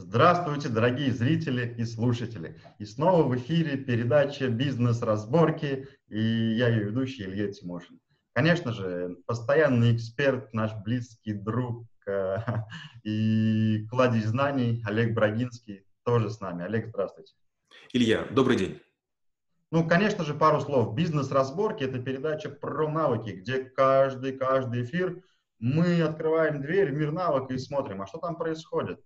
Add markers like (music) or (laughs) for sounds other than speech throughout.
Здравствуйте, дорогие зрители и слушатели. И снова в эфире передача «Бизнес-разборки» и я ее ведущий Илья Тимошин. Конечно же, постоянный эксперт, наш близкий друг э, (laughs) и кладезь знаний Олег Брагинский тоже с нами. Олег, здравствуйте. Илья, добрый день. Ну, конечно же, пару слов. Бизнес-разборки – это передача про навыки, где каждый, каждый эфир мы открываем дверь в мир навыка и смотрим, а что там происходит.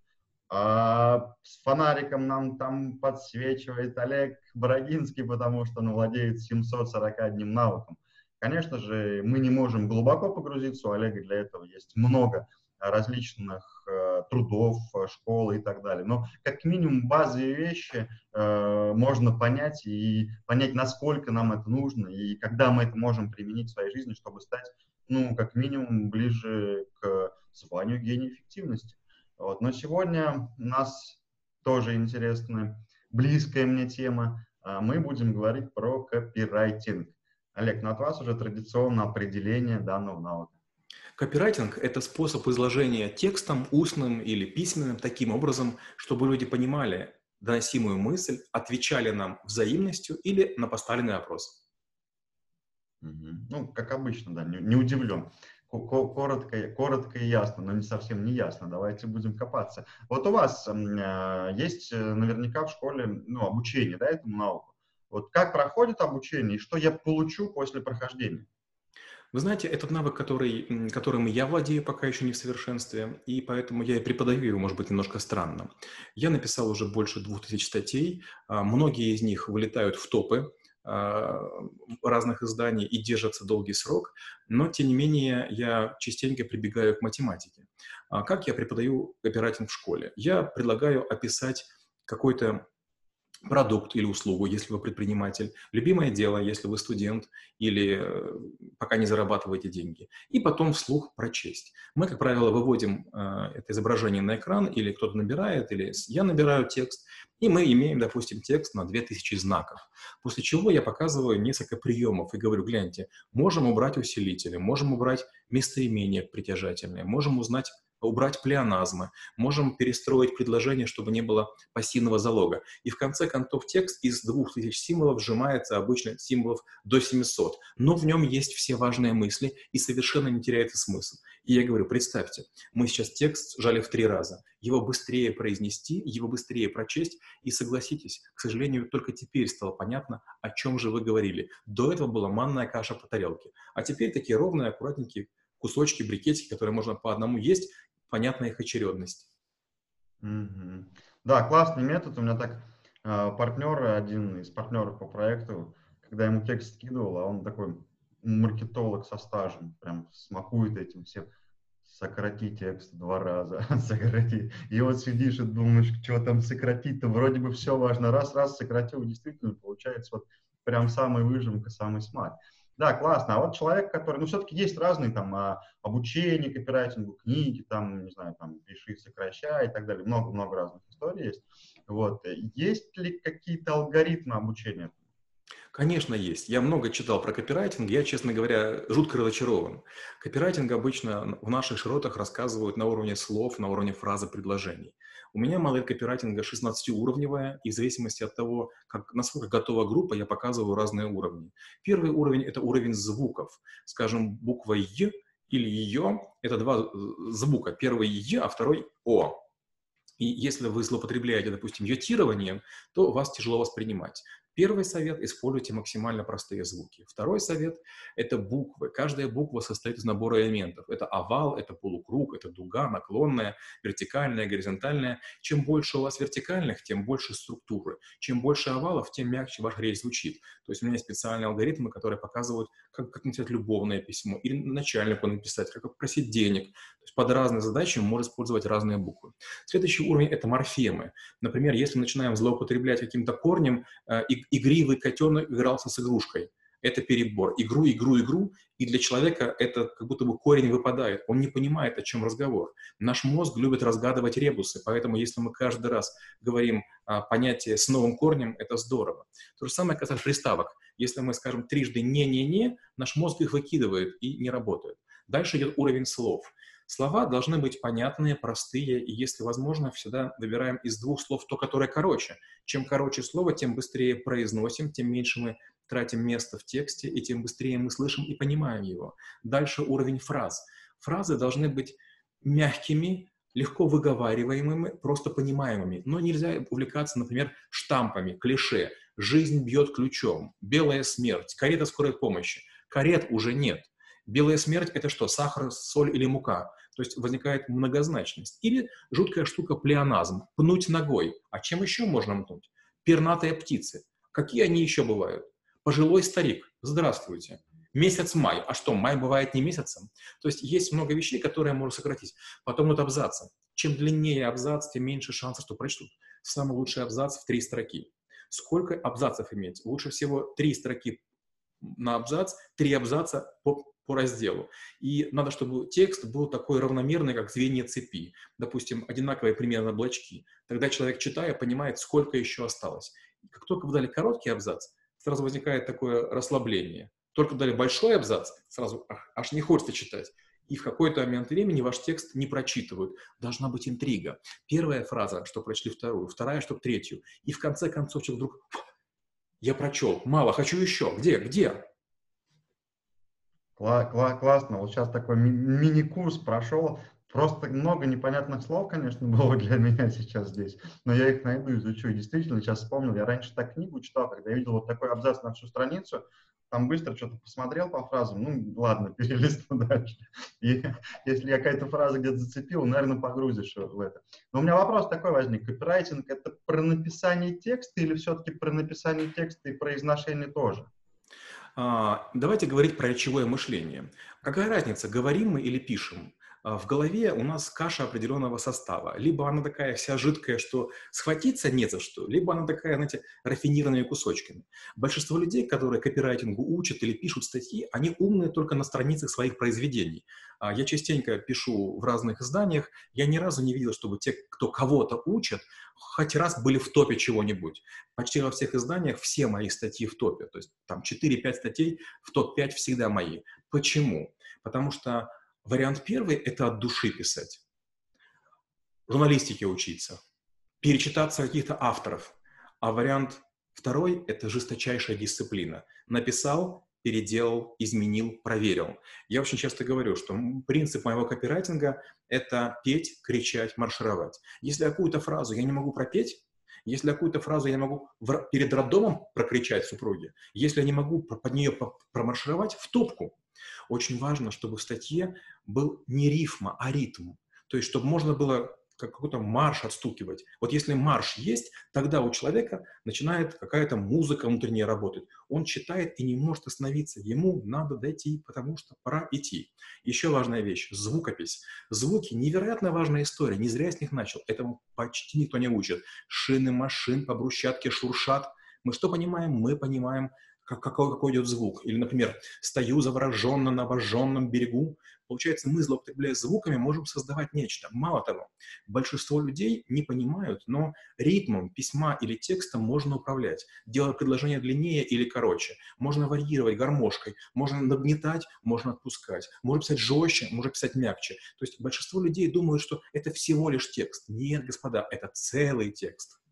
А с фонариком нам там подсвечивает Олег Брагинский, потому что он владеет 741 навыком. Конечно же, мы не можем глубоко погрузиться, у Олега для этого есть много различных э, трудов, школы и так далее. Но как минимум базовые вещи э, можно понять и понять, насколько нам это нужно и когда мы это можем применить в своей жизни, чтобы стать, ну, как минимум, ближе к званию гения эффективности. Вот. Но сегодня у нас тоже интересная, близкая мне тема. А, мы будем говорить про копирайтинг. Олег, ну от вас уже традиционно определение данного навыка. Копирайтинг – это способ изложения текстом, устным или письменным, таким образом, чтобы люди понимали доносимую мысль, отвечали нам взаимностью или на поставленный вопрос. Угу. Ну, как обычно, да, не, не удивлен. Коротко, коротко и ясно, но не совсем не ясно. Давайте будем копаться. Вот у вас э, есть э, наверняка в школе ну, обучение да, этому науку. Вот как проходит обучение и что я получу после прохождения? Вы знаете, этот навык, который, которым я владею пока еще не в совершенстве, и поэтому я и преподаю его, может быть, немножко странно. Я написал уже больше двух тысяч статей, а, многие из них вылетают в топы, разных изданий и держатся долгий срок, но, тем не менее, я частенько прибегаю к математике. А как я преподаю копирайтинг в школе? Я предлагаю описать какой-то продукт или услугу, если вы предприниматель, любимое дело, если вы студент или э, пока не зарабатываете деньги, и потом вслух прочесть. Мы, как правило, выводим э, это изображение на экран, или кто-то набирает, или я набираю текст, и мы имеем, допустим, текст на 2000 знаков. После чего я показываю несколько приемов и говорю, гляньте, можем убрать усилители, можем убрать местоимения притяжательные, можем узнать убрать плеоназмы, можем перестроить предложение, чтобы не было пассивного залога. И в конце концов текст из 2000 символов сжимается обычно символов до 700, но в нем есть все важные мысли и совершенно не теряется смысл. И я говорю, представьте, мы сейчас текст жали в три раза, его быстрее произнести, его быстрее прочесть, и согласитесь, к сожалению, только теперь стало понятно, о чем же вы говорили. До этого была манная каша по тарелке, а теперь такие ровные, аккуратненькие кусочки, брикетики, которые можно по одному есть, понятна их очередность. Mm-hmm. Да, классный метод. У меня так э, партнер, один из партнеров по проекту, когда ему текст скидывал, а он такой маркетолог со стажем, прям смакует этим всем. Сократи текст два раза, (laughs) сократи. И вот сидишь и думаешь, что там сократить-то, вроде бы все важно. Раз-раз сократил, действительно получается вот прям самая выжимка, самый смак. Да, классно. А вот человек, который, ну, все-таки есть разные там а, обучение копирайтингу, книги, там, не знаю, там, пиши, сокращай и так далее. Много-много разных историй есть. Вот. Есть ли какие-то алгоритмы обучения? Конечно, есть. Я много читал про копирайтинг. Я, честно говоря, жутко разочарован. Копирайтинг обычно в наших широтах рассказывают на уровне слов, на уровне фразы предложений. У меня модель копирайтинга 16-уровневая, и в зависимости от того, как, насколько готова группа, я показываю разные уровни. Первый уровень – это уровень звуков. Скажем, буква «Й» или «Ее» – это два э, звука. Первый «Й», а второй «О». И если вы злоупотребляете, допустим, йотированием, то вас тяжело воспринимать. Первый совет – используйте максимально простые звуки. Второй совет – это буквы. Каждая буква состоит из набора элементов. Это овал, это полукруг, это дуга, наклонная, вертикальная, горизонтальная. Чем больше у вас вертикальных, тем больше структуры. Чем больше овалов, тем мягче ваш речь звучит. То есть у меня есть специальные алгоритмы, которые показывают, как, как написать любовное письмо или начальнику написать, как попросить денег. То есть под разные задачи мы можем использовать разные буквы. Следующий уровень – это морфемы. Например, если начинаем злоупотреблять каким-то корнем э, игривый котенок игрался с игрушкой. Это перебор. Игру, игру, игру. И для человека это как будто бы корень выпадает. Он не понимает, о чем разговор. Наш мозг любит разгадывать ребусы. Поэтому если мы каждый раз говорим а, понятие с новым корнем, это здорово. То же самое касается приставок. Если мы скажем трижды «не-не-не», наш мозг их выкидывает и не работает. Дальше идет уровень слов. Слова должны быть понятные, простые, и если возможно, всегда выбираем из двух слов то, которое короче. Чем короче слово, тем быстрее произносим, тем меньше мы тратим место в тексте, и тем быстрее мы слышим и понимаем его. Дальше уровень фраз. Фразы должны быть мягкими, легко выговариваемыми, просто понимаемыми. Но нельзя увлекаться, например, штампами, клише. «Жизнь бьет ключом», «Белая смерть», «Карета скорой помощи». Карет уже нет. Белая смерть – это что, сахар, соль или мука? То есть возникает многозначность. Или жуткая штука плеоназм – пнуть ногой. А чем еще можно пнуть? Пернатые птицы. Какие они еще бывают? Пожилой старик. Здравствуйте. Месяц май. А что, май бывает не месяцем? То есть есть много вещей, которые можно сократить. Потом вот абзацы. Чем длиннее абзац, тем меньше шансов, что прочтут. Самый лучший абзац в три строки. Сколько абзацев иметь? Лучше всего три строки на абзац, три абзаца по, по разделу. И надо, чтобы текст был такой равномерный, как звенья цепи. Допустим, одинаковые примерно блочки. Тогда человек, читая, понимает, сколько еще осталось. Как только вы дали короткий абзац, сразу возникает такое расслабление. Только дали большой абзац, сразу ах, аж не хочется читать. И в какой-то момент времени ваш текст не прочитывают. Должна быть интрига. Первая фраза, что прочли вторую, вторая, что третью. И в конце концов человек вдруг я прочел, мало, хочу еще. Где, где? Кла кла классно. Вот сейчас такой ми мини-курс прошел. Просто много непонятных слов, конечно, (laughs) было для меня сейчас здесь, но я их найду, изучу. И действительно, сейчас вспомнил, я раньше так книгу читал, когда я видел вот такой абзац на всю страницу, там быстро что-то посмотрел по фразам, ну, ладно, (laughs) перелистну дальше. И (laughs) если я какая-то фраза где-то зацепил, наверное, погрузишь в это. Но у меня вопрос такой возник. Копирайтинг — это про написание текста или все-таки про написание текста и произношение тоже? А, давайте говорить про речевое мышление. Какая разница, говорим мы или пишем? А, в голове у нас каша определенного состава. Либо она такая вся жидкая, что схватиться не за что, либо она такая, знаете, рафинированными кусочками. Большинство людей, которые копирайтингу учат или пишут статьи, они умные только на страницах своих произведений. А, я частенько пишу в разных изданиях, я ни разу не видел, чтобы те, кто кого-то учат, хоть раз были в топе чего-нибудь. Почти во всех изданиях все мои статьи в топе. То есть там 4-5 статей в топ-5 всегда мои. Почему? Потому что Вариант первый – это от души писать. Журналистике учиться, перечитаться каких-то авторов. А вариант второй – это жесточайшая дисциплина. Написал, переделал, изменил, проверил. Я очень часто говорю, что принцип моего копирайтинга – это петь, кричать, маршировать. Если какую-то фразу я не могу пропеть, если какую-то фразу я могу перед роддомом прокричать супруге, если я не могу под нее промаршировать, в топку. Очень важно, чтобы в статье был не рифма, а ритм. То есть, чтобы можно было как какой-то марш отстукивать. Вот если марш есть, тогда у человека начинает какая-то музыка внутренняя работать. Он читает и не может остановиться. Ему надо дойти, потому что пора идти. Еще важная вещь – звукопись. Звуки – невероятно важная история. Не зря я с них начал. Этому почти никто не учит. Шины машин по брусчатке шуршат. Мы что понимаем? Мы понимаем как, какой, какой идет звук. Или, например, стою завороженно на обожженном берегу. Получается, мы, злоупотребляя звуками, можем создавать нечто. Мало того, большинство людей не понимают, но ритмом письма или текстом можно управлять, делая предложение длиннее или короче. Можно варьировать гармошкой, можно нагнетать, можно отпускать. Можно писать жестче, можно писать мягче. То есть большинство людей думают, что это всего лишь текст. Нет, господа, это целый текст.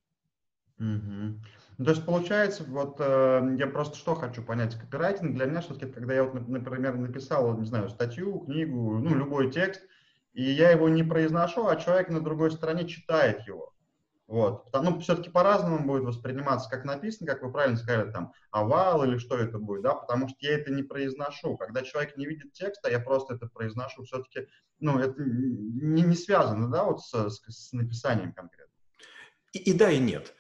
Угу. Ну, то есть получается, вот э, я просто что хочу понять, копирайтинг для меня все-таки, когда я вот, например, написал, не знаю, статью, книгу, ну, любой текст, и я его не произношу, а человек на другой стороне читает его. Вот. Ну, все-таки по-разному будет восприниматься, как написано, как вы правильно сказали, там, овал или что это будет, да, потому что я это не произношу. Когда человек не видит текста, я просто это произношу. Все-таки, ну, это не, не связано, да, вот с, с, с написанием конкретно. И, и да, и нет.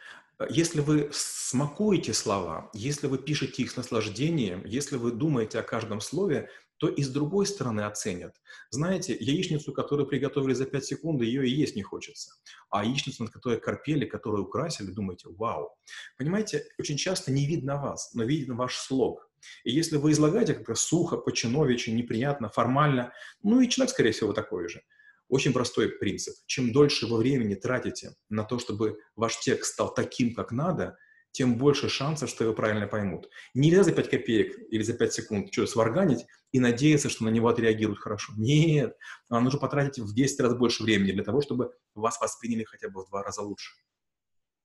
Если вы смакуете слова, если вы пишете их с наслаждением, если вы думаете о каждом слове, то и с другой стороны оценят. Знаете, яичницу, которую приготовили за 5 секунд, ее и есть не хочется. А яичницу, над которой корпели, которую украсили, думаете, вау. Понимаете, очень часто не видно вас, но видно ваш слог. И если вы излагаете как-то сухо, по-чиновичи, неприятно, формально, ну и человек, скорее всего, такой же – очень простой принцип. Чем дольше вы времени тратите на то, чтобы ваш текст стал таким, как надо, тем больше шансов, что его правильно поймут. Нельзя за 5 копеек или за 5 секунд что сварганить и надеяться, что на него отреагируют хорошо. Нет, вам нужно потратить в 10 раз больше времени для того, чтобы вас восприняли хотя бы в два раза лучше.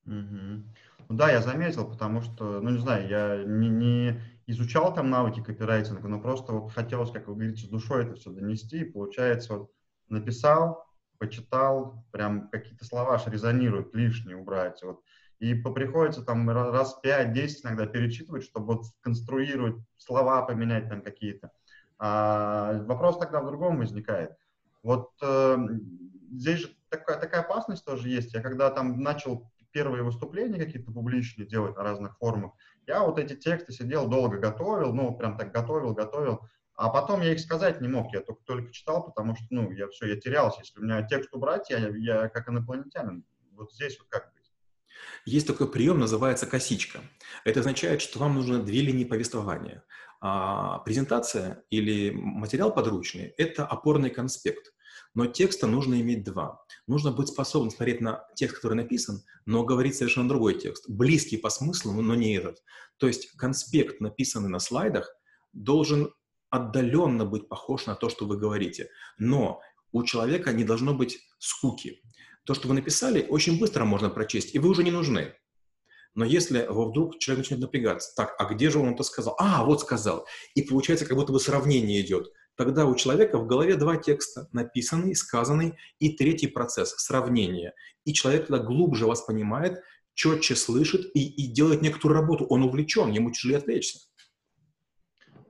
Угу. Ну да, я заметил, потому что, ну не знаю, я не, не изучал там навыки копирайтинга, но просто вот хотелось, как вы говорите, с душой это все донести, и получается, вот написал, почитал, прям какие-то слова аж резонируют, лишние убрать, вот, и приходится там раз 5-10 иногда перечитывать, чтобы вот конструировать слова, поменять там какие-то. А вопрос тогда в другом возникает. Вот э, здесь же такая, такая опасность тоже есть. Я когда там начал первые выступления какие-то публичные делать на разных форумах, я вот эти тексты сидел, долго готовил, ну, прям так готовил, готовил, а потом я их сказать не мог, я только, только читал, потому что, ну, я все, я терялся. Если у меня текст убрать, я, я как инопланетянин. Вот здесь вот как быть? Есть такой прием, называется косичка. Это означает, что вам нужно две линии повествования. А презентация или материал подручный – это опорный конспект. Но текста нужно иметь два. Нужно быть способным смотреть на текст, который написан, но говорить совершенно другой текст, близкий по смыслу, но не этот. То есть конспект, написанный на слайдах, должен отдаленно быть похож на то, что вы говорите. Но у человека не должно быть скуки. То, что вы написали, очень быстро можно прочесть, и вы уже не нужны. Но если вдруг человек начнет напрягаться, так, а где же он это сказал? А, вот сказал. И получается, как будто бы сравнение идет тогда у человека в голове два текста, написанный, сказанный, и третий процесс – сравнение. И человек тогда глубже вас понимает, четче слышит и, и делает некоторую работу. Он увлечен, ему тяжелее отвлечься.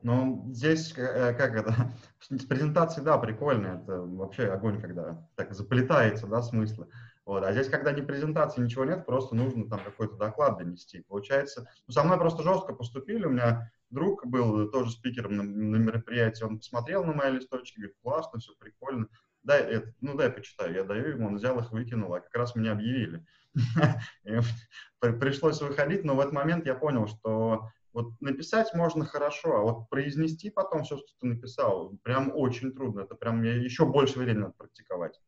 Ну, здесь, э, как это, (laughs) презентации, да, прикольно, это вообще огонь, когда так заплетается, да, смыслы. Вот. А здесь, когда не презентации, ничего нет, просто нужно там какой-то доклад донести. Получается, ну, со мной просто жестко поступили, у меня друг был тоже спикером на, на мероприятии, он посмотрел на мои листочки, говорит, классно, все прикольно, дай, это, ну дай почитаю, я даю ему, он взял их, выкинул, а как раз меня объявили. (laughs) Пришлось выходить, но в этот момент я понял, что вот написать можно хорошо, а вот произнести потом все, что ты написал, прям очень трудно, это прям еще больше времени надо практиковать.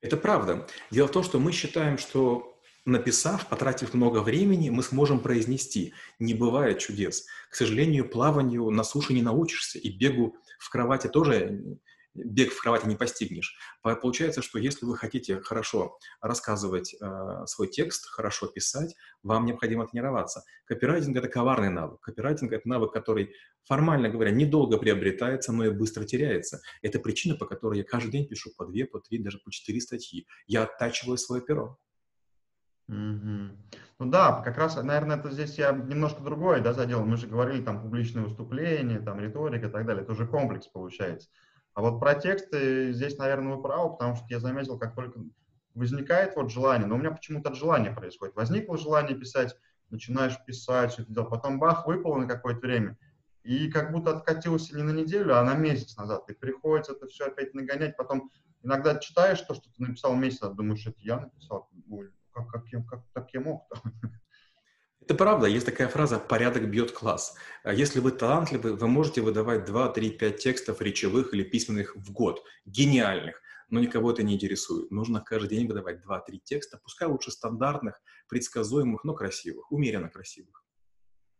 Это правда. Дело в том, что мы считаем, что написав, потратив много времени, мы сможем произнести. Не бывает чудес. К сожалению, плаванию на суше не научишься, и бегу в кровати тоже бег в кровати не постигнешь. Получается, что если вы хотите хорошо рассказывать э, свой текст, хорошо писать, вам необходимо тренироваться. Копирайтинг — это коварный навык. Копирайтинг — это навык, который, формально говоря, недолго приобретается, но и быстро теряется. Это причина, по которой я каждый день пишу по две, по три, даже по четыре статьи. Я оттачиваю свое перо. Угу. Ну да, как раз, наверное, это здесь я немножко другое да, задел. Мы же говорили там публичные выступления, там риторика и так далее. Это уже комплекс получается. А вот про тексты здесь, наверное, вы правы, потому что я заметил, как только возникает вот желание, но у меня почему-то от желания происходит. Возникло желание писать, начинаешь писать, все это дело, потом бах, выпало на какое-то время, и как будто откатился не на неделю, а на месяц назад. И приходится это все опять нагонять, потом иногда читаешь то, что ты написал месяц, а думаешь, это я написал, как, как, я, как так я мог? (laughs) Это правда, есть такая фраза «порядок бьет класс». А если вы талантливы, вы можете выдавать 2, 3, 5 текстов речевых или письменных в год, гениальных, но никого это не интересует. Нужно каждый день выдавать 2-3 текста, пускай лучше стандартных, предсказуемых, но красивых, умеренно красивых.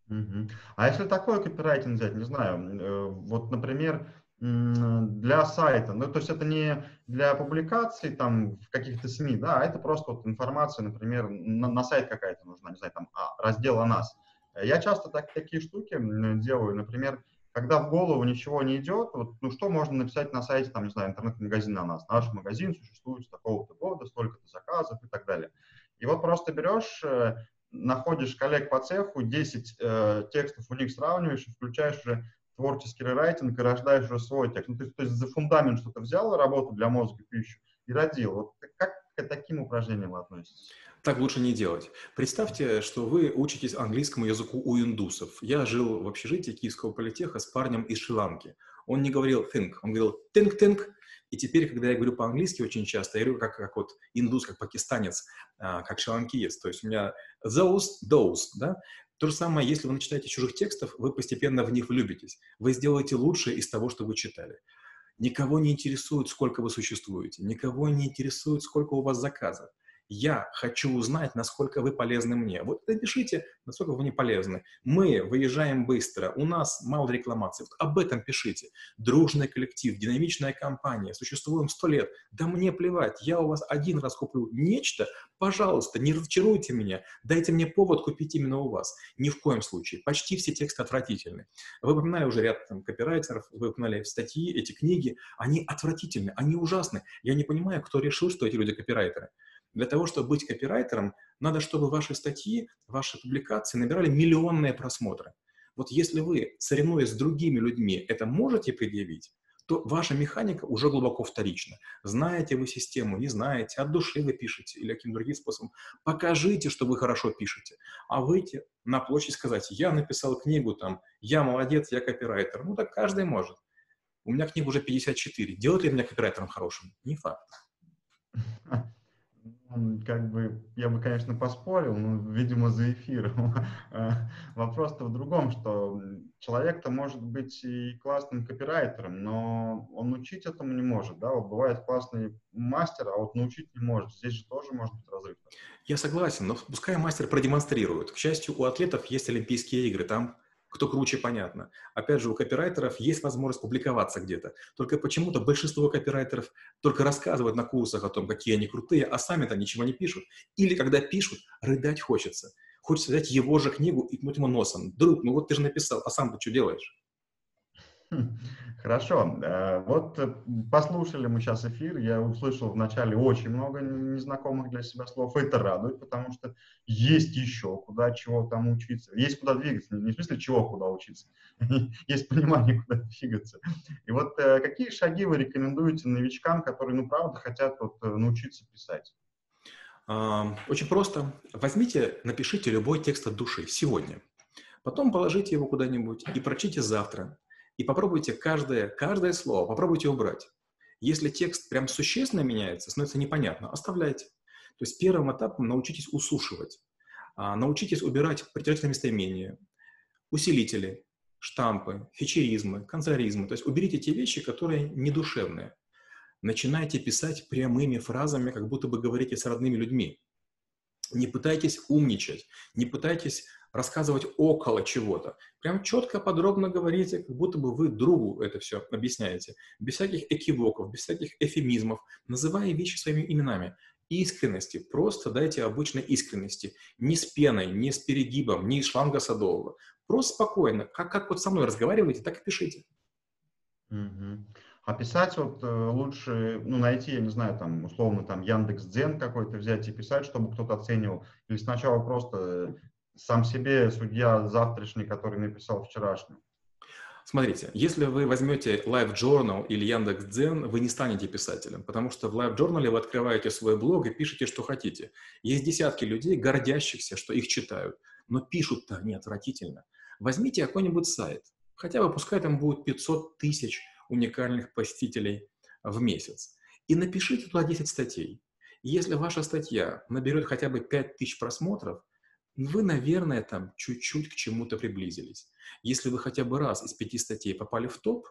Угу. А если такой копирайтинг взять, не знаю, э, вот, например, для сайта. Ну, то есть это не для публикаций там в каких-то СМИ, да, а это просто вот информация, например, на, на сайт какая-то нужна, не знаю, там а, раздел о нас. Я часто так, такие штуки делаю, например, когда в голову ничего не идет, вот, ну что можно написать на сайте, там, не знаю, интернет-магазин на нас. Наш магазин существует с такого-то года, столько-то заказов и так далее. И вот просто берешь, э, находишь коллег по цеху, 10 э, текстов у них сравниваешь включаешь уже творческий рерайтинг и рождаешь уже свой текст. Ну, то, есть, то есть за фундамент что-то взял, работу для мозга, пищу и родил. Вот как к таким упражнениям относитесь? Так лучше не делать. Представьте, что вы учитесь английскому языку у индусов. Я жил в общежитии Киевского политеха с парнем из Шри-Ланки. Он не говорил think, он говорил think-think. И теперь, когда я говорю по-английски очень часто, я говорю как, как вот индус, как пакистанец, а, как шри-ланкиец. То есть у меня those, those, да? То же самое, если вы начитаете чужих текстов, вы постепенно в них влюбитесь. Вы сделаете лучшее из того, что вы читали. Никого не интересует, сколько вы существуете. Никого не интересует, сколько у вас заказов. Я хочу узнать, насколько вы полезны мне. Вот напишите, насколько вы мне полезны. Мы выезжаем быстро, у нас мало рекламаций. Вот об этом пишите. Дружный коллектив, динамичная компания, существуем сто лет. Да мне плевать, я у вас один раз куплю нечто, пожалуйста, не разочаруйте меня, дайте мне повод купить именно у вас. Ни в коем случае. Почти все тексты отвратительны. Вы упоминали уже ряд там, копирайтеров, вы упоминали статьи, эти книги, они отвратительны, они ужасны. Я не понимаю, кто решил, что эти люди копирайтеры. Для того, чтобы быть копирайтером, надо, чтобы ваши статьи, ваши публикации набирали миллионные просмотры. Вот если вы, соревнуясь с другими людьми, это можете предъявить, то ваша механика уже глубоко вторична. Знаете вы систему, не знаете, от души вы пишете или каким-то другим способом. Покажите, что вы хорошо пишете. А выйти на площадь сказать, я написал книгу, там, я молодец, я копирайтер. Ну так каждый может. У меня книга уже 54. Делает ли меня копирайтером хорошим? Не факт. (laughs) как бы, я бы, конечно, поспорил, но, видимо, за эфиром. А, (laughs) вопрос-то в другом, что человек-то может быть и классным копирайтером, но он учить этому не может, да, вот бывает классный мастер, а вот научить не может. Здесь же тоже может быть разрыв. Я согласен, но пускай мастер продемонстрирует. К счастью, у атлетов есть Олимпийские игры, там кто круче, понятно. Опять же, у копирайтеров есть возможность публиковаться где-то. Только почему-то большинство копирайтеров только рассказывают на курсах о том, какие они крутые, а сами-то ничего не пишут. Или когда пишут, рыдать хочется. Хочется взять его же книгу и ткнуть ему носом. Друг, ну вот ты же написал, а сам ты что делаешь? Хорошо. Э, вот э, послушали мы сейчас эфир. Я услышал вначале очень много незнакомых для себя слов. Это радует, потому что есть еще куда чего там учиться. Есть куда двигаться. Не в смысле чего куда учиться. (laughs) Есть понимание, куда (laughs) двигаться. И вот э, какие шаги вы рекомендуете новичкам, которые, ну, правда, хотят вот научиться писать? Очень просто. Возьмите, напишите любой текст от души сегодня. Потом положите его куда-нибудь и прочтите завтра и попробуйте каждое, каждое слово, попробуйте убрать. Если текст прям существенно меняется, становится непонятно, оставляйте. То есть первым этапом научитесь усушивать, а, научитесь убирать притирательные местоимения, усилители, штампы, фичеризмы, канцеляризмы. То есть уберите те вещи, которые недушевные. Начинайте писать прямыми фразами, как будто бы говорите с родными людьми. Не пытайтесь умничать, не пытайтесь рассказывать около чего-то. Прям четко, подробно говорите, как будто бы вы другу это все объясняете. Без всяких экивоков, без всяких эфемизмов, называя вещи своими именами. Искренности, просто дайте обычной искренности. Не с пеной, не с перегибом, не из шланга садового. Просто спокойно, как, как вот со мной разговариваете, так и пишите. Угу. А писать вот э, лучше, ну, найти, я не знаю, там, условно, там, Яндекс Дзен какой-то взять и писать, чтобы кто-то оценивал. Или сначала просто сам себе судья завтрашний, который написал вчерашний. Смотрите, если вы возьмете Live Journal или Яндекс.Дзен, вы не станете писателем, потому что в Live Journal вы открываете свой блог и пишете, что хотите. Есть десятки людей, гордящихся, что их читают, но пишут-то они отвратительно. Возьмите какой-нибудь сайт, хотя бы пускай там будет 500 тысяч уникальных посетителей в месяц, и напишите туда 10 статей. Если ваша статья наберет хотя бы 5000 просмотров, вы, наверное, там чуть-чуть к чему-то приблизились. Если вы хотя бы раз из пяти статей попали в топ,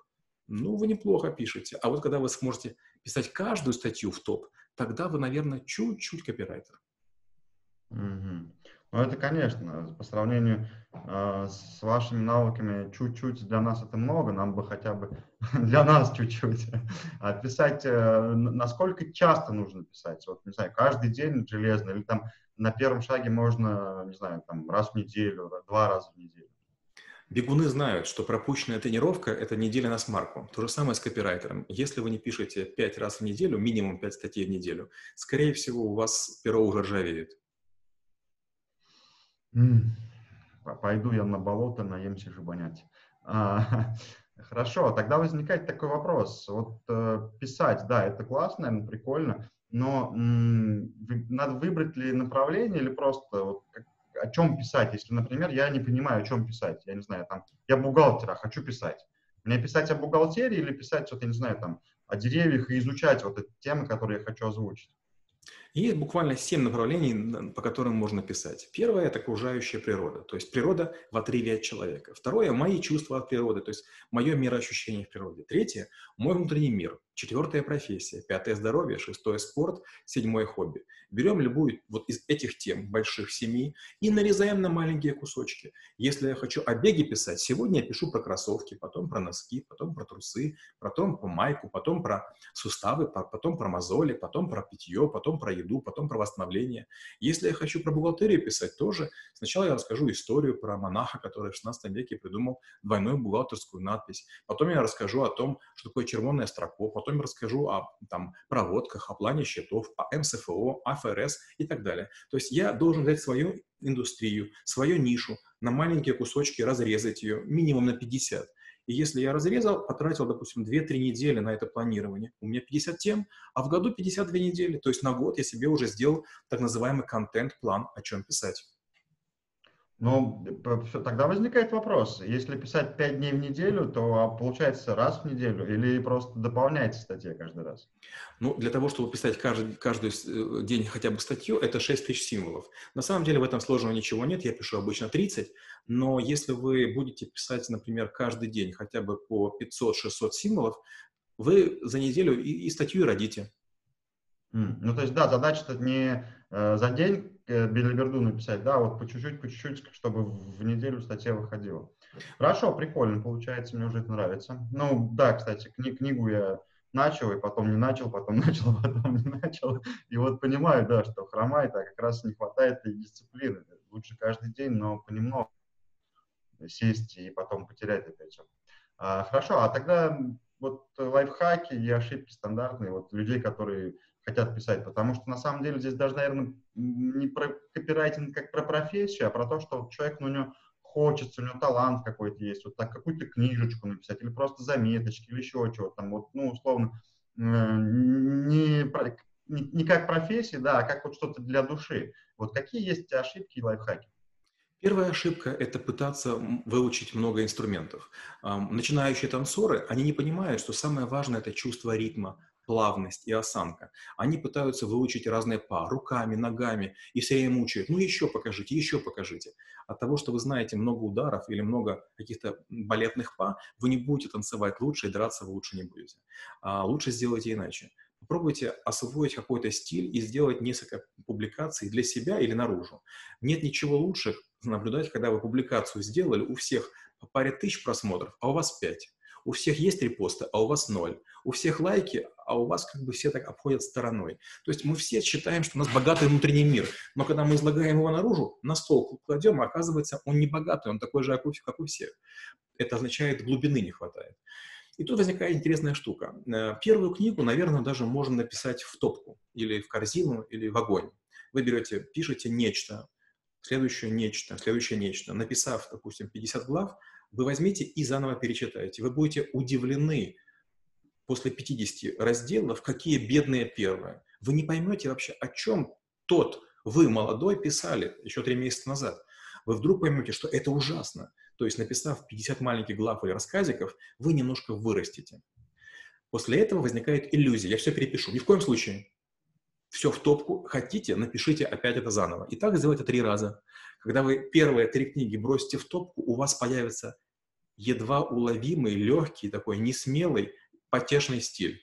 ну, вы неплохо пишете. А вот когда вы сможете писать каждую статью в топ, тогда вы, наверное, чуть-чуть копирайтер. Угу. Ну, это, конечно, по сравнению э, с вашими навыками, чуть-чуть для нас это много, нам бы хотя бы (laughs) для нас чуть-чуть. А э, насколько часто нужно писать? Вот, не знаю, каждый день железно или там на первом шаге можно, не знаю, там раз в неделю, два раза в неделю. Бегуны знают, что пропущенная тренировка – это неделя на смарку. То же самое с копирайтером. Если вы не пишете пять раз в неделю, минимум пять статей в неделю, скорее всего, у вас перо уже ржавеет. Пойду я на болото, наемся жабонять. А, (laughs) хорошо, тогда возникает такой вопрос. Вот э, писать, да, это классно, наверное, прикольно, но надо выбрать ли направление или просто вот, как, о чем писать, если, например, я не понимаю, о чем писать, я не знаю, там, я бухгалтер, а хочу писать. Мне писать о бухгалтерии или писать, я не знаю, там, о деревьях и изучать вот эти темы, которые я хочу озвучить? Есть буквально семь направлений, по которым можно писать. Первое – это окружающая природа, то есть природа в отрыве от человека. Второе – мои чувства от природы, то есть мое мироощущение в природе. Третье – мой внутренний мир. Четвертое – профессия. Пятое – здоровье. Шестое – спорт. Седьмое – хобби. Берем любую вот из этих тем, больших семи, и нарезаем на маленькие кусочки. Если я хочу о беге писать, сегодня я пишу про кроссовки, потом про носки, потом про трусы, потом про майку, потом про суставы, потом про мозоли, потом про питье, потом про еду, потом про восстановление. Если я хочу про бухгалтерию писать, тоже сначала я расскажу историю про монаха, который в 16 веке придумал двойную бухгалтерскую надпись. Потом я расскажу о том, что такое червонная строка, потом расскажу о там, проводках, о плане счетов, о МСФО, о ФРС и так далее. То есть я должен взять свою индустрию, свою нишу, на маленькие кусочки разрезать ее, минимум на 50. И если я разрезал, потратил, допустим, 2-3 недели на это планирование, у меня 50 тем, а в году 52 недели. То есть на год я себе уже сделал так называемый контент-план, о чем писать. Ну, тогда возникает вопрос, если писать 5 дней в неделю, то а, получается раз в неделю или просто дополняется статья каждый раз? Ну, для того, чтобы писать каждый, каждый э, день хотя бы статью, это 6 тысяч символов. На самом деле в этом сложного ничего нет, я пишу обычно 30, но если вы будете писать, например, каждый день хотя бы по 500-600 символов, вы за неделю и, и статью родите. Mm. Ну, то есть, да, задача-то не э, за день билиберду написать, да, вот по чуть-чуть, по чуть-чуть, чтобы в неделю статья выходила. Хорошо, прикольно, получается, мне уже это нравится. Ну, да, кстати, кни- книгу я начал, и потом не начал, потом (laughs) начал, потом не начал. И вот понимаю, да, что хромает, а как раз не хватает и дисциплины. Лучше каждый день, но понемногу сесть и потом потерять опять все. А, хорошо, а тогда вот лайфхаки и ошибки стандартные, вот людей, которые хотят писать, потому что на самом деле здесь даже, наверное, не про копирайтинг как про профессию, а про то, что человек, ну, у него хочется, у него талант какой-то есть, вот так какую-то книжечку написать, или просто заметочки, или еще чего-то там, вот, ну, условно, э, не, не, не как профессия, да, а как вот что-то для души. Вот какие есть ошибки и лайфхаки? Первая ошибка – это пытаться выучить много инструментов. Начинающие танцоры, они не понимают, что самое важное – это чувство ритма, плавность и осанка. Они пытаются выучить разные па руками, ногами и все время мучают. Ну еще покажите, еще покажите. От того, что вы знаете много ударов или много каких-то балетных па, вы не будете танцевать лучше и драться вы лучше не будете. А лучше сделайте иначе. Попробуйте освоить какой-то стиль и сделать несколько публикаций для себя или наружу. Нет ничего лучше наблюдать, когда вы публикацию сделали, у всех по паре тысяч просмотров, а у вас пять. У всех есть репосты, а у вас ноль. У всех лайки, а у вас как бы все так обходят стороной. То есть мы все считаем, что у нас богатый внутренний мир, но когда мы излагаем его наружу, на стол кладем, а оказывается, он не богатый, он такой же, как у всех. Это означает, глубины не хватает. И тут возникает интересная штука. Э, первую книгу, наверное, даже можно написать в топку, или в корзину, или в огонь. Вы берете, пишете нечто, следующее нечто, следующее нечто. Написав, допустим, 50 глав, вы возьмите и заново перечитаете. Вы будете удивлены после 50 разделов, какие бедные первые. Вы не поймете вообще, о чем тот, вы, молодой, писали еще три месяца назад. Вы вдруг поймете, что это ужасно. То есть, написав 50 маленьких глав или рассказиков, вы немножко вырастете. После этого возникает иллюзия. Я все перепишу. Ни в коем случае. Все в топку. Хотите, напишите опять это заново. И так сделайте три раза. Когда вы первые три книги бросите в топку, у вас появится едва уловимый, легкий, такой несмелый, потешный стиль.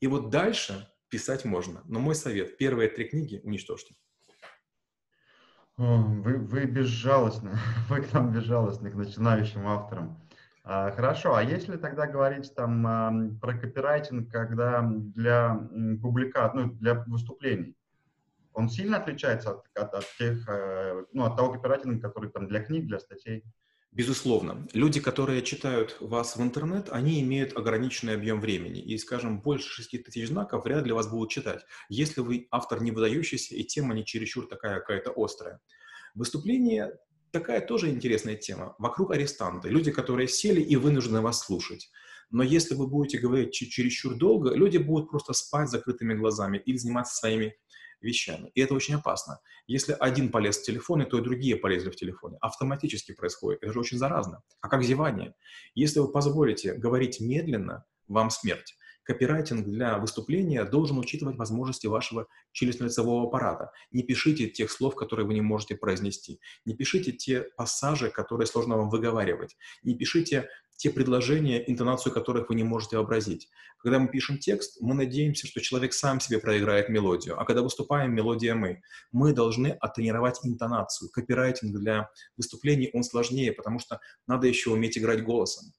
И вот дальше писать можно. Но мой совет, первые три книги уничтожьте. Вы, вы безжалостны, (laughs) вы к нам безжалостны, к начинающим авторам. А, хорошо, а если тогда говорить там про копирайтинг, когда для публикат, ну, для выступлений, он сильно отличается от, от, от тех, э, ну, от того копирайтинга, который там для книг, для статей? Безусловно. Люди, которые читают вас в интернет, они имеют ограниченный объем времени. И, скажем, больше 6 тысяч знаков вряд ли вас будут читать, если вы автор не выдающийся и тема не чересчур такая какая-то острая. Выступление такая тоже интересная тема. Вокруг арестанты, люди, которые сели и вынуждены вас слушать. Но если вы будете говорить чересчур долго, люди будут просто спать с закрытыми глазами или заниматься своими вещами. И это очень опасно. Если один полез в телефоне, то и другие полезли в телефоне. Автоматически происходит. Это же очень заразно. А как зевание? Если вы позволите говорить медленно, вам смерть. Копирайтинг для выступления должен учитывать возможности вашего челюстно-лицевого аппарата. Не пишите тех слов, которые вы не можете произнести. Не пишите те пассажи, которые сложно вам выговаривать. Не пишите те предложения, интонацию которых вы не можете вообразить. Когда мы пишем текст, мы надеемся, что человек сам себе проиграет мелодию, а когда выступаем, мелодия мы. Мы должны оттренировать интонацию. Копирайтинг для выступлений, он сложнее, потому что надо еще уметь играть голосом.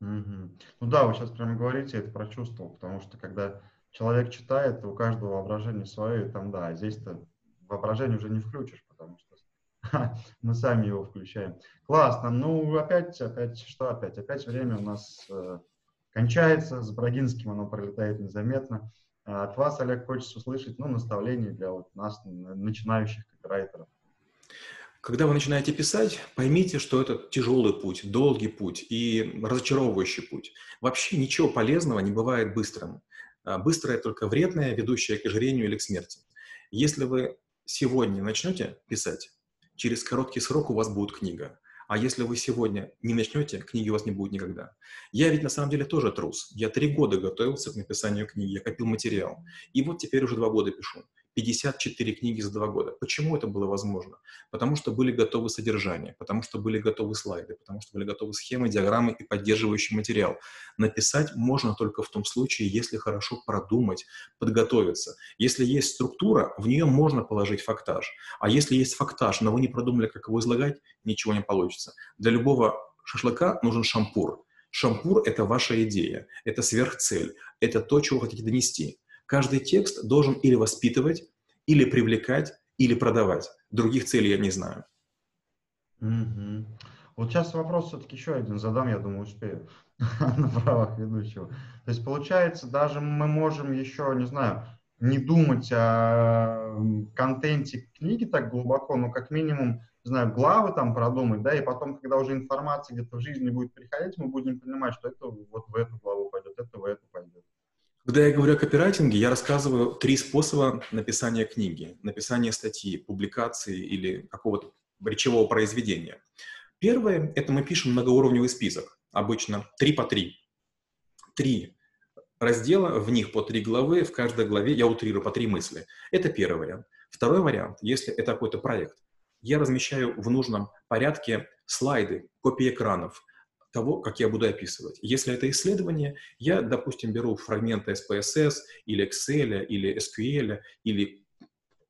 Угу. Ну да, вы сейчас прямо говорите, я это прочувствовал, потому что когда человек читает, у каждого воображение свое, и там, да, а здесь-то воображение уже не включишь, потому что мы сами его включаем. Классно. Ну, опять, опять, что опять? Опять время у нас э, кончается, с Брагинским оно пролетает незаметно. А от вас, Олег, хочется услышать, ну, наставление для вот нас, начинающих копирайтеров. Когда вы начинаете писать, поймите, что это тяжелый путь, долгий путь и разочаровывающий путь. Вообще ничего полезного не бывает быстрым. А быстрое только вредное, ведущее к ожирению или к смерти. Если вы сегодня начнете писать, через короткий срок у вас будет книга. А если вы сегодня не начнете, книги у вас не будет никогда. Я ведь на самом деле тоже трус. Я три года готовился к написанию книги, я копил материал. И вот теперь уже два года пишу. 54 книги за два года. Почему это было возможно? Потому что были готовы содержания, потому что были готовы слайды, потому что были готовы схемы, диаграммы и поддерживающий материал. Написать можно только в том случае, если хорошо продумать, подготовиться. Если есть структура, в нее можно положить фактаж. А если есть фактаж, но вы не продумали, как его излагать, ничего не получится. Для любого шашлыка нужен шампур. Шампур — это ваша идея, это сверхцель, это то, чего вы хотите донести. Каждый текст должен или воспитывать, или привлекать, или продавать. Других целей я не знаю. Угу. Вот сейчас вопрос все-таки еще один задам, я думаю, успею (laughs) на правах ведущего. То есть получается, даже мы можем еще, не знаю, не думать о контенте книги так глубоко, но как минимум, не знаю, главы там продумать, да, и потом, когда уже информация где-то в жизни будет приходить, мы будем понимать, что это вот в эту главу пойдет, это в эту пойдет. Когда я говорю о копирайтинге, я рассказываю три способа написания книги, написания статьи, публикации или какого-то речевого произведения. Первое – это мы пишем многоуровневый список, обычно три по три. Три раздела, в них по три главы, в каждой главе я утрирую по три мысли. Это первый вариант. Второй вариант, если это какой-то проект, я размещаю в нужном порядке слайды, копии экранов, того, как я буду описывать. Если это исследование, я, допустим, беру фрагменты SPSS или Excel или SQL или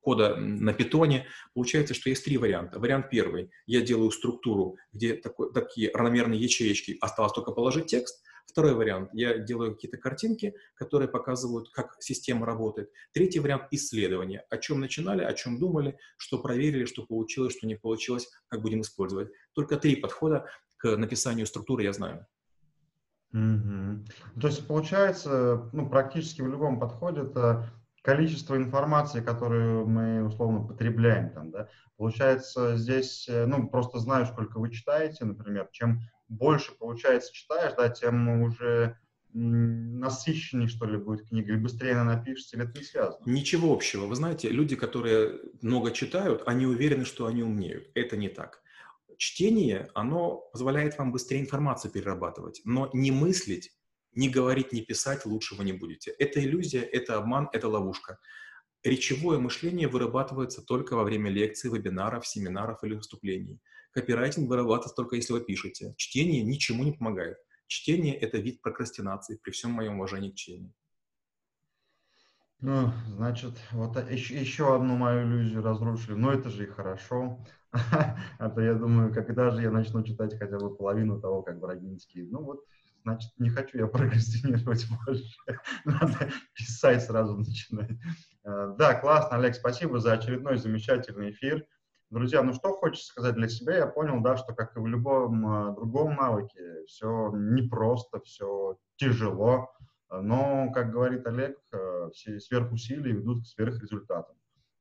кода на питоне, получается, что есть три варианта. Вариант первый. Я делаю структуру, где такой, такие равномерные ячеечки, осталось только положить текст. Второй вариант. Я делаю какие-то картинки, которые показывают, как система работает. Третий вариант – исследование. О чем начинали, о чем думали, что проверили, что получилось, что не получилось, как будем использовать. Только три подхода к написанию структуры я знаю. Угу. То есть получается, ну, практически в любом подходе это количество информации, которую мы условно потребляем там, да, получается здесь, э, ну, просто знаю, сколько вы читаете, например, чем больше, получается, читаешь, да, тем уже насыщеннее, что ли, будет книга, или быстрее она напишется, или это не связано? Ничего общего. Вы знаете, люди, которые много читают, они уверены, что они умеют. Это не так чтение, оно позволяет вам быстрее информацию перерабатывать, но не мыслить, не говорить, не писать лучше вы не будете. Это иллюзия, это обман, это ловушка. Речевое мышление вырабатывается только во время лекций, вебинаров, семинаров или выступлений. Копирайтинг вырабатывается только если вы пишете. Чтение ничему не помогает. Чтение – это вид прокрастинации, при всем моем уважении к чтению. Ну, значит, вот еще, еще одну мою иллюзию разрушили. Но это же и хорошо. (laughs) А то я думаю, когда же я начну читать хотя бы половину того, как Брагинский. Ну вот, значит, не хочу я (laughs) прокрастинировать больше. (laughs) Надо писать сразу начинать. Э, да, классно, Олег, спасибо за очередной замечательный эфир. Друзья, ну что хочется сказать для себя, я понял, да, что как и в любом э, другом навыке, все непросто, все тяжело, но, как говорит Олег, э, все сверхусилия ведут к сверхрезультатам.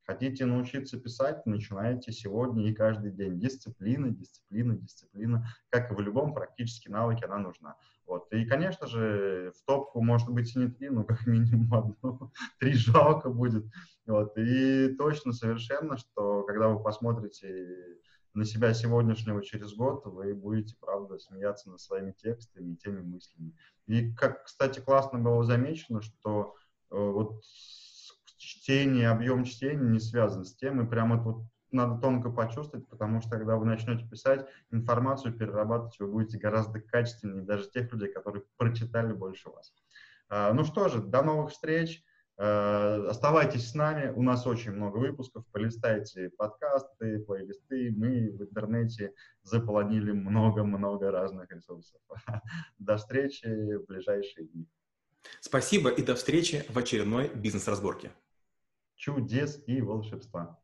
Хотите научиться писать, начинайте сегодня и каждый день. Дисциплина, дисциплина, дисциплина. Как и в любом практически навыке она нужна. Вот. И, конечно же, в топку может быть и не три, но как (laughs) минимум одну. Три жалко будет. Вот. И точно совершенно, что когда вы посмотрите на себя сегодняшнего через год, вы будете, правда, смеяться над своими текстами и теми мыслями. И, как, кстати, классно было замечено, что э, вот чтение, объем чтения не связан с тем, и прямо это вот надо тонко почувствовать, потому что когда вы начнете писать, информацию перерабатывать, вы будете гораздо качественнее даже тех людей, которые прочитали больше вас. А, ну что же, до новых встреч. А, оставайтесь с нами, у нас очень много выпусков, полистайте подкасты, плейлисты, мы в интернете заполонили много-много разных ресурсов. (laughs) До встречи в ближайшие дни. Спасибо и до встречи в очередной бизнес-разборке. Чудес и волшебства.